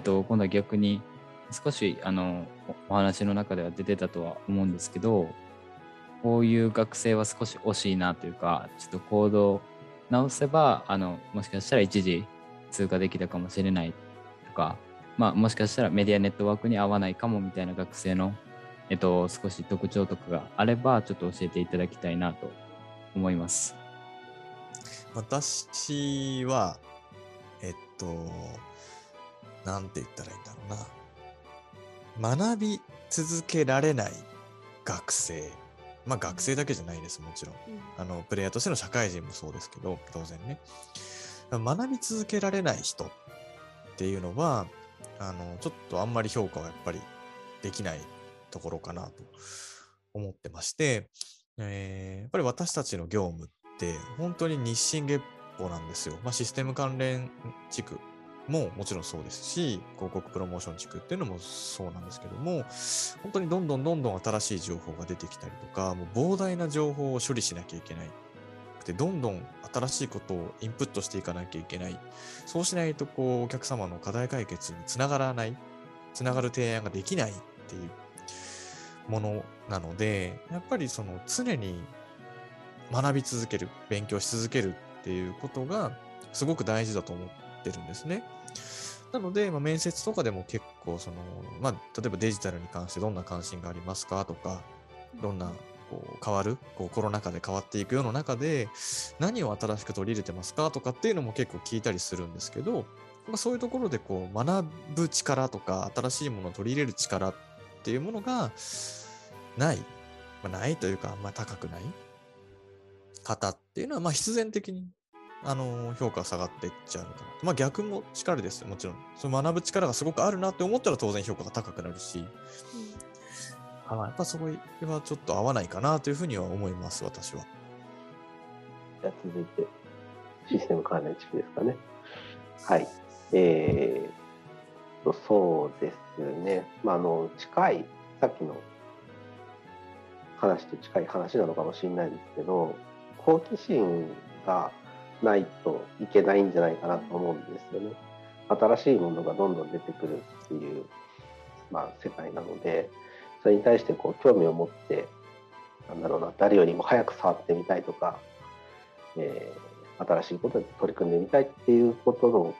っと、今度は逆に少しあのお話の中では出てたとは思うんですけどこういう学生は少し惜しいなというかちょっと行動直せばあのもしかしたら一時通過できたかもしれないとか、まあ、もしかしたらメディアネットワークに合わないかもみたいな学生の、えっと、少し特徴とかがあればちょっと教えていただきたいなと思います。私はえっとなんて言ったらいいんだろうな学び続けられない学生まあ学生だけじゃないです、もちろん。あの、プレイヤーとしての社会人もそうですけど、当然ね。学び続けられない人っていうのは、あの、ちょっとあんまり評価はやっぱりできないところかなと思ってまして、えー、やっぱり私たちの業務って本当に日進月歩なんですよ。まあ、システム関連地区ももちろんそうですし、広告プロモーション地区っていうのもそうなんですけども、本当にどんどんどんどん新しい情報が出てきたりとか、もう膨大な情報を処理しなきゃいけない。で、どんどん新しいことをインプットしていかなきゃいけない。そうしないと、こう、お客様の課題解決につながらない、つながる提案ができないっていうものなので、やっぱりその常に学び続ける、勉強し続けるっていうことがすごく大事だと思ってるんですね。なので、まあ、面接とかでも結構その、まあ、例えばデジタルに関してどんな関心がありますか？とか、どんなこう変わる？こうコロナ禍で変わっていく世の中で何を新しく取り入れてますか？とかっていうのも結構聞いたりするんですけど、まあ、そういうところでこう学ぶ力とか新しいものを取り入れる力っていうものがない、まあ、ないというか、あんまあ、高くない。方っていうのはま必然的にあの評価下がっていっちゃうのかな。まあ逆も力ですよ、もちろん。その学ぶ力がすごくあるなって思ったら当然評価が高くなるし、うん、やっぱそこはちょっと合わないかなというふうには思います、私は。じゃあ続いて、システム関連地区ですかね。はい。えー、と、そうですね。まあ、あの、近い、さっきの話と近い話なのかもしれないですけど、好奇心がないといけないんじゃないかなと思うんですよね。新しいものがどんどん出てくるっていう、まあ、世界なのでそれに対してこう興味を持ってなんだろうな誰よりも早く触ってみたいとか、えー、新しいことに取り組んでみたいっていうことを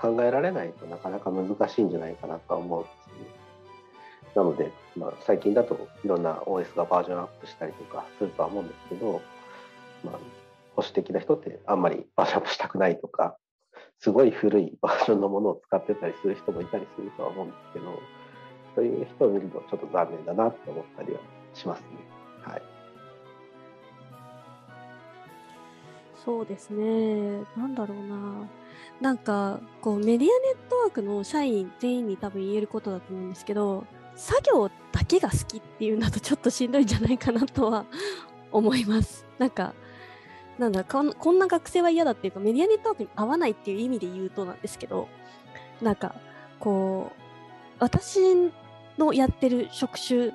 考えられないとなかなか難しいんじゃないかなと思うんですね。なので、まあ、最近だといろんな OS がバージョンアップしたりとかするとは思うんですけど、まあ、保守的な人ってあんまりバージョンアップしたくないとか、すごい古いバージョンのものを使ってたりする人もいたりするとは思うんですけど、そういう人を見るとちょっと残念だなって思ったりはしますね。はい。そうですね。なんだろうな。なんか、こう、メディアネットワークの社員全員に多分言えることだと思うんですけど、作業だけが好きっていうのだとちょっとしんどいんじゃないかなとは思います。なんか、なんだこんこんな学生は嫌だっていうかメディアネットワークに合わないっていう意味で言うとなんですけどなんかこう私のやってる職種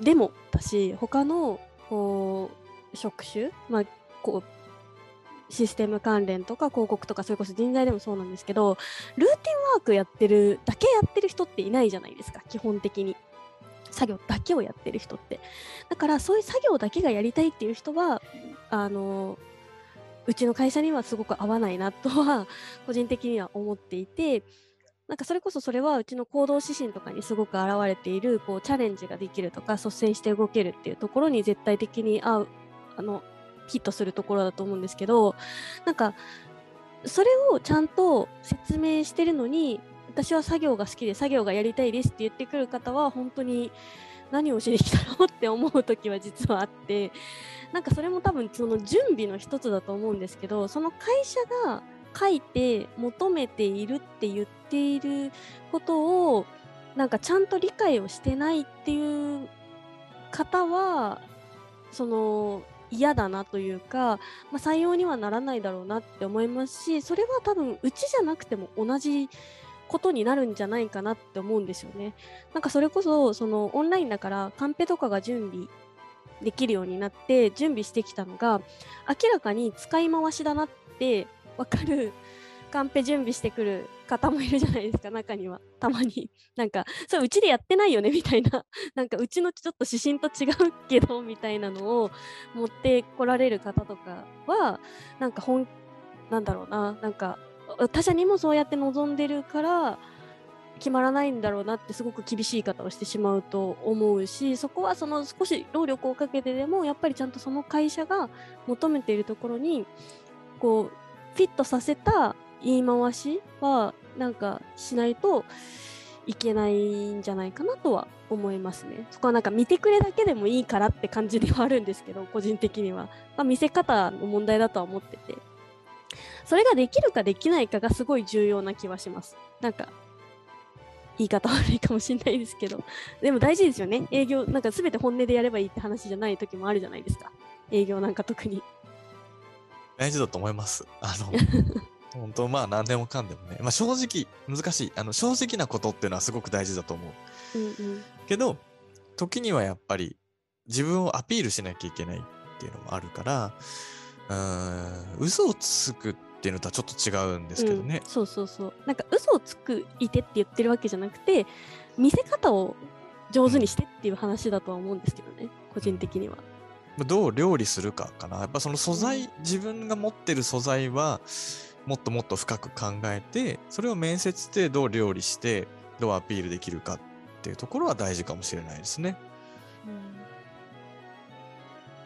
でもだし他のこう職種まあこうシステム関連とか広告とかそれこそ人材でもそうなんですけどルーティンワークやってるだけやってる人っていないじゃないですか基本的に。作業だけをやってる人って。だからそういう作業だけがやりたいっていう人はあのうちの会社にはすごく合わないなとは個人的には思っていてなんかそれこそそれはうちの行動指針とかにすごく表れているこうチャレンジができるとか率先して動けるっていうところに絶対的に合うあのヒットするところだと思うんですけどなんかそれをちゃんと説明してるのに私は作業が好きで作業がやりたいですって言ってくる方は本当に何をしに来たの？って思う時は実はあってなんかそれも多分その準備の一つだと思うんですけどその会社が書いて求めているって言っていることをなんかちゃんと理解をしてないっていう方はその嫌だなというか、まあ、採用にはならないだろうなって思いますしそれは多分うちじゃなくても同じことになるんじゃないかなって思うんですよね。なんかそれこそそのオンラインだからカンペとかが準備できるようになって準備してきたのが明らかに使い回しだなって分かるカンペ準備してくる方もいるじゃないですか、中には。たまに。なんか、それうちでやってないよねみたいな、なんかうちのちょっと指針と違うけど、みたいなのを持ってこられる方とかは、なんか本、なんだろうな、なんか、他者にもそうやって望んでるから、決まらないんだろうなってすごく厳しい方をしてしまうと思うしそこはその少し労力をかけてでもやっぱりちゃんとその会社が求めているところにこうフィットさせた言い回しはなんかしないといけないんじゃないかなとは思いますね。そこはなんか見てくれだけでもいいからって感じではあるんですけど個人的には、まあ、見せ方の問題だとは思っててそれができるかできないかがすごい重要な気はします。なんか言い方悪いかもしれないですけど でも大事ですよね営業なんか全て本音でやればいいって話じゃない時もあるじゃないですか営業なんか特に大事だと思います。あの、本当まあ何でもかんでもね。まあ正直、難しい。あの、正直なことっていうのはすごく大事だと思う。うんうんけど、時にはやっぱり自分をアピールしなきゃいけないっていうのもあるから、うーん、嘘をつくっていうのとはちょっと違うんですけどねうん。そうそうそうなんか嘘をつくいてって言ってるわけじゃなくて見せ方を上手にしてっていう話だとは思うんですけどね個人的にはどう料理するかかな。やっぱその素材、自分が持ってる素材は、もっともっと深く考えて、それを面接でどう料理して、どうアピールできるかっていうところは大事かもしれないですね。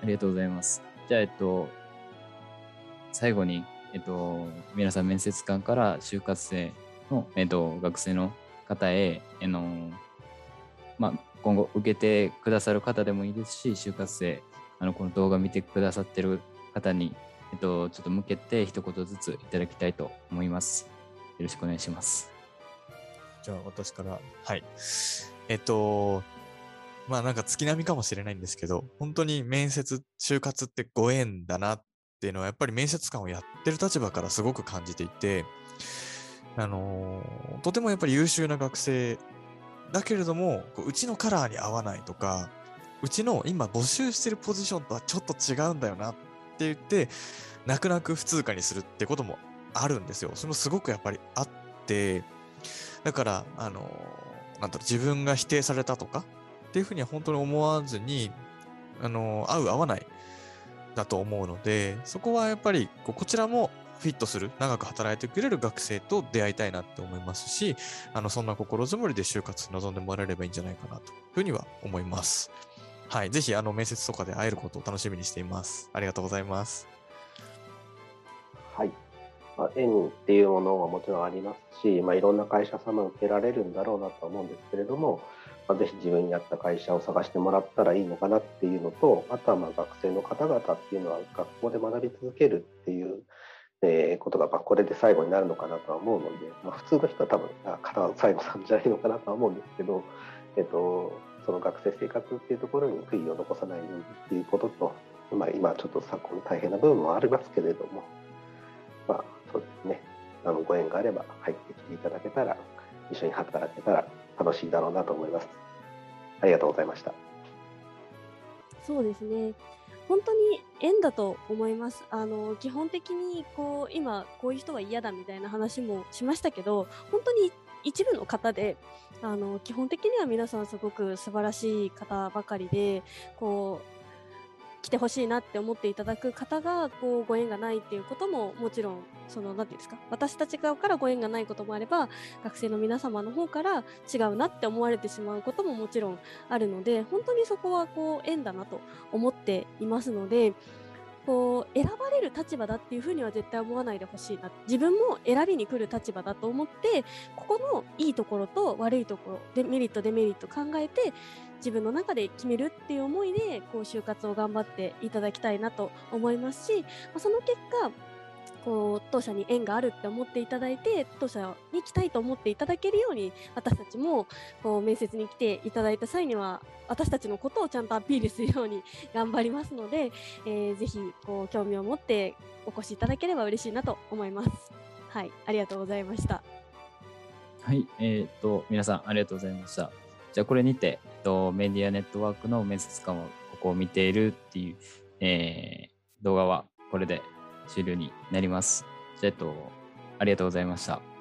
ありがとうございます。じゃあ、えっと、最後に、えっと、皆さん面接官から就活生の、えっと、学生の方へ、あの、まあ、今後受けてくださる方でもいいですし、就活生、あの、この動画見てくださってる方に、えっと、ちょっと向けて一言ずついただきたいと思います。よろしくお願いします。じゃあ私から。はい。えっと、まあなんか月並みかもしれないんですけど、本当に面接、就活ってご縁だなっていうのはやっぱり面接官をやってる立場からすごく感じていて、あのーとてもやっぱり優秀な学生だけれども、こううちのカラーに合わないとか、うちの今募集してるポジションとはちょっと違うんだよなって言って、泣く泣く不通過にするってこともあるんですよ。それもすごくやっぱりあって、だから、あのーなんだろう、自分が否定されたとかっていうふうには本当に思わずに、あのー合う合わないだと思うので、そこはやっぱりこうこちらもフィットする、長く働いてくれる学生と出会いたいなって思いますし、あの、そんな心づもりで就活に臨んでもらえればいいんじゃないかなというふうには思います。はい。ぜひ、あの、面接とかで会えることを楽しみにしています。ありがとうございます。はい。まあ、縁っていうものはもちろんありますし、まあ、いろんな会社様受けられるんだろうなと思うんですけれども、まあ、ぜひ自分に合った会社を探してもらったらいいのかなっていうのと、あとはまあ学生の方々っていうのは学校で学び続けるっていう、えーことがまあこれで最後になるのかなとは思うので、まあ、普通の人は多分あ方は最後なんじゃないのかなとは思うんですけど、えっと、その学生生活っていうところに悔いを残さないようにっていうことと、まあ、今ちょっと昨今大変な部分もありますけれども、まあ、そうですね。あのご縁があれば入ってきていただけたら、一緒に働けたら楽しいだろうなと思います。ありがとうございました。そうですね。本当に縁だと思います。あの基本的にこう今こういう人は嫌だみたいな話もしましたけど、本当に一部の方で、あの基本的には皆さんすごく素晴らしい方ばかりで、こう来てほしいなって思っていただく方がこうご縁がないっていうことももちろんその何て言うんですか私たち側からご縁がないこともあれば学生の皆様の方から違うなって思われてしまうことももちろんあるので本当にそこはこう縁だなと思っていますのでこう選ばれる立場だっていうふうには絶対思わないでほしいな。自分も選びに来る立場だと思ってここのいいところと悪いところデメリットデメリット考えて自分の中で決めるっていう思いでこう就活を頑張っていただきたいなと思いますし、その結果こう当社に縁があるって思っていただいて当社に来たいと思っていただけるように私たちもこう面接に来ていただいた際には私たちのことをちゃんとアピールするように 頑張りますので、えーぜひこう興味を持ってお越しいただければ嬉しいなと思います。はい、ありがとうございました。はい、えっ、と、皆さんありがとうございました。じゃあ、これにて、えっと、メディアネットワークの面接官はここを見ているっていう、えー動画はこれで終了になります。じゃあ、えっと、ありがとうございました。